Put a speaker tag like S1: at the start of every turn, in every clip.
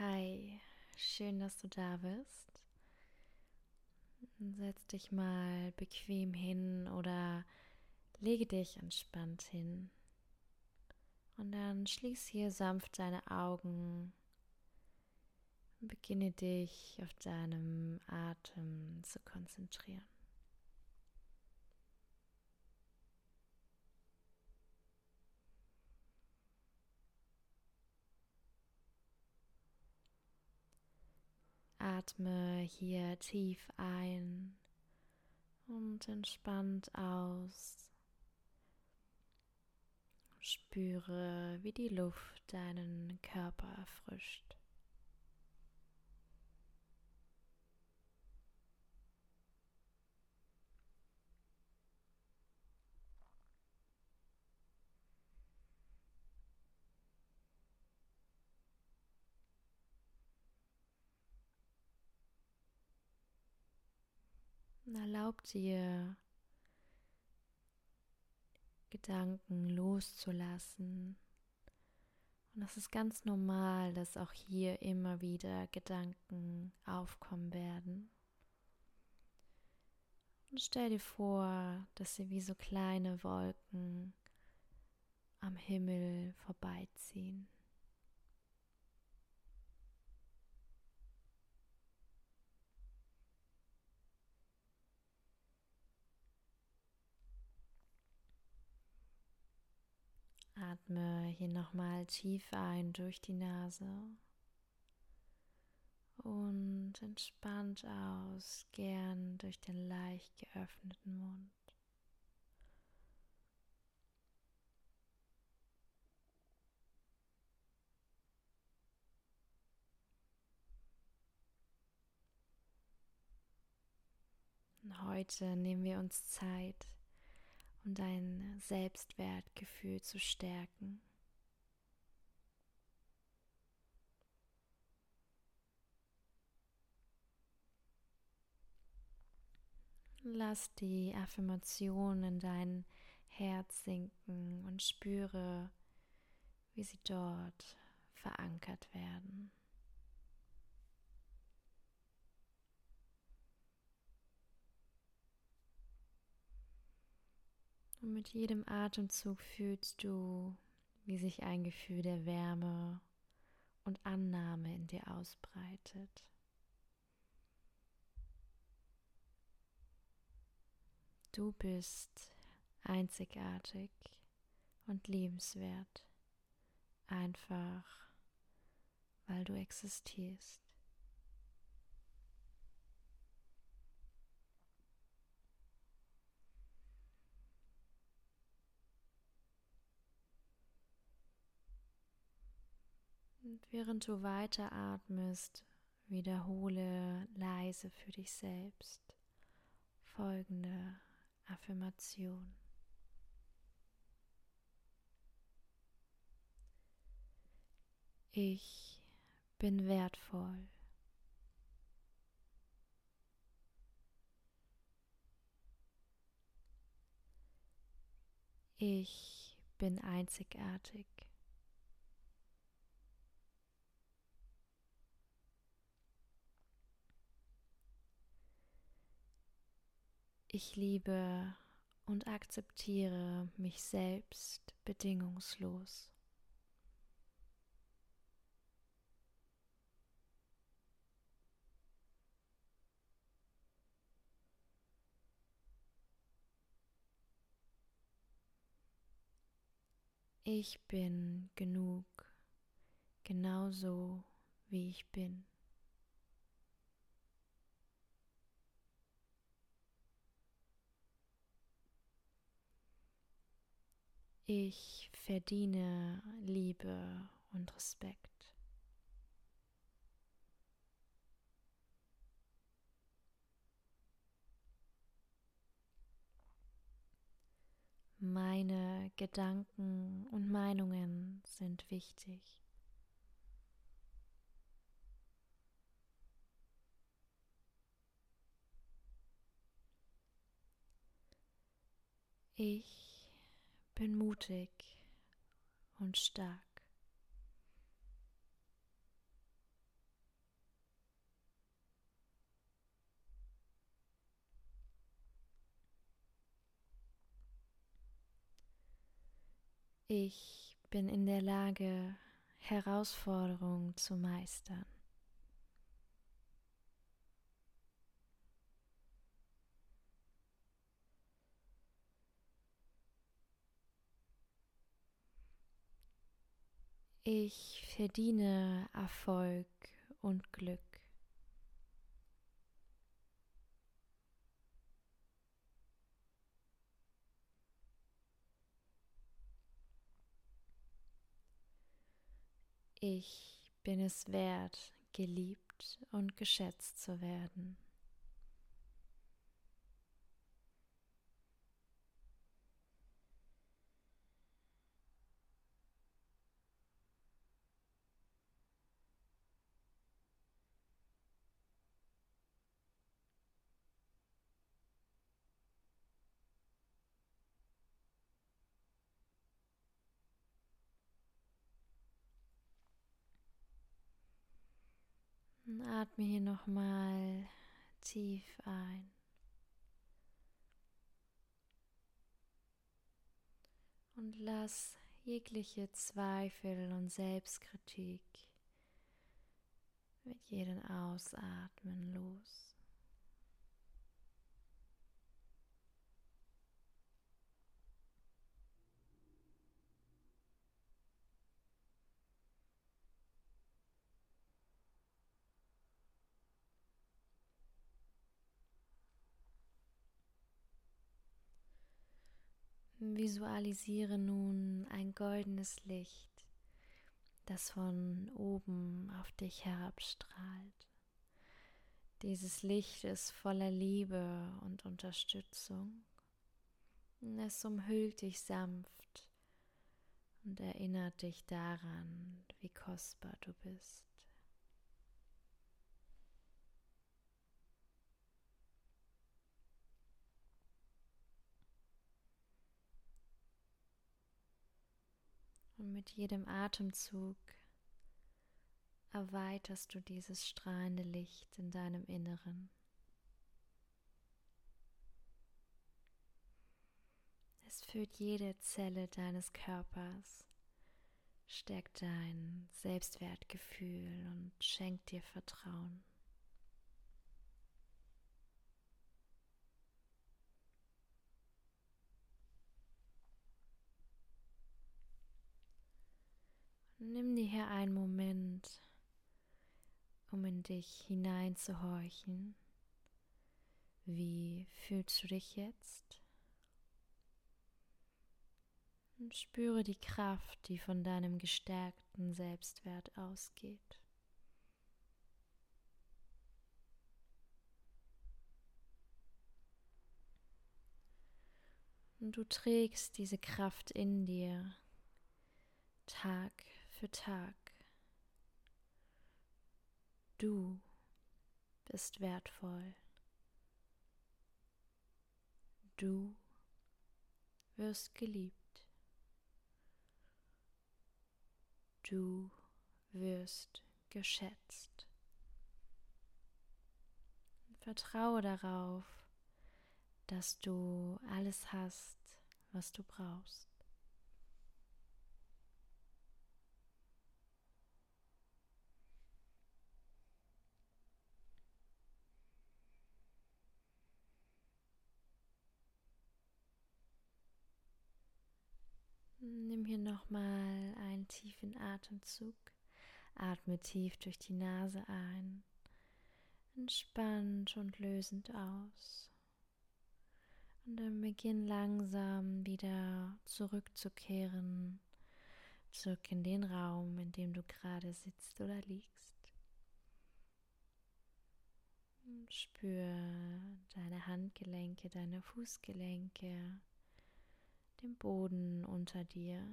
S1: Hi, schön, dass du da bist. Setz dich mal bequem hin oder lege dich entspannt hin. Und dann schließ hier sanft deine Augen. Beginne dich auf deinem Atem zu konzentrieren. Atme hier tief ein und entspannt aus. Spüre, wie die Luft deinen Körper erfrischt. Erlaub dir, Gedanken loszulassen. Und es ist ganz normal, dass auch hier immer wieder Gedanken aufkommen werden. Und stell dir vor, dass sie wie so kleine Wolken am Himmel vorbeiziehen. Atme hier nochmal tief ein durch die Nase und entspannt aus, gern durch den leicht geöffneten Mund. Heute nehmen wir uns Zeit, um dein Selbstwertgefühl zu stärken. Lass die Affirmation in dein Herz sinken und spüre, wie sie dort verankert werden. Und mit jedem Atemzug fühlst du, wie sich ein Gefühl der Wärme und Annahme in dir ausbreitet. Du bist einzigartig und liebenswert, einfach weil du existierst. Und während du weiter atmest, wiederhole leise für dich selbst folgende Affirmation. Ich bin wertvoll. Ich bin einzigartig. Ich liebe und akzeptiere mich selbst bedingungslos. Ich bin genug, genauso wie ich bin. Ich verdiene Liebe und Respekt. Meine Gedanken und Meinungen sind wichtig. Ich bin mutig und stark. Ich bin in der Lage, Herausforderungen zu meistern. Ich verdiene Erfolg und Glück. Ich bin es wert, geliebt und geschätzt zu werden. Und atme hier nochmal tief ein. Und lass jegliche Zweifel und Selbstkritik mit jedem Ausatmen los. Visualisiere nun ein goldenes Licht, das von oben auf dich herabstrahlt. Dieses Licht ist voller Liebe und Unterstützung. Es umhüllt dich sanft und erinnert dich daran, wie kostbar du bist. Mit jedem Atemzug erweiterst du dieses strahlende Licht in deinem Inneren. Es führt jede Zelle deines Körpers, stärkt dein Selbstwertgefühl und schenkt dir Vertrauen. Nimm dir hier einen Moment, um in dich hineinzuhorchen. Wie fühlst du dich jetzt? Und spüre die Kraft, die von deinem gestärkten Selbstwert ausgeht. Und du trägst diese Kraft in dir Tag für Tag. Du bist wertvoll. Du wirst geliebt. Du wirst geschätzt. Vertraue darauf, dass du alles hast, was du brauchst. Nimm hier nochmal einen tiefen Atemzug. Atme tief durch die Nase ein, entspannt und lösend aus. Und dann beginn langsam wieder zurückzukehren, zurück in den Raum, in dem du gerade sitzt oder liegst. Spür deine Handgelenke, deine Fußgelenke, den Boden unter dir.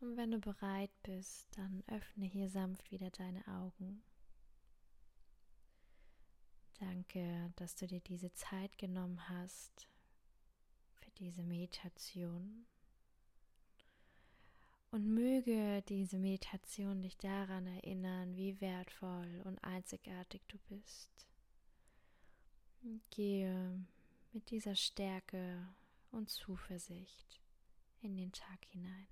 S1: Und wenn du bereit bist, dann öffne hier sanft wieder deine Augen. Danke, dass du dir diese Zeit genommen hast für diese Meditation. Und möge diese Meditation dich daran erinnern, wie wertvoll und einzigartig du bist. Gehe mit dieser Stärke und Zuversicht in den Tag hinein.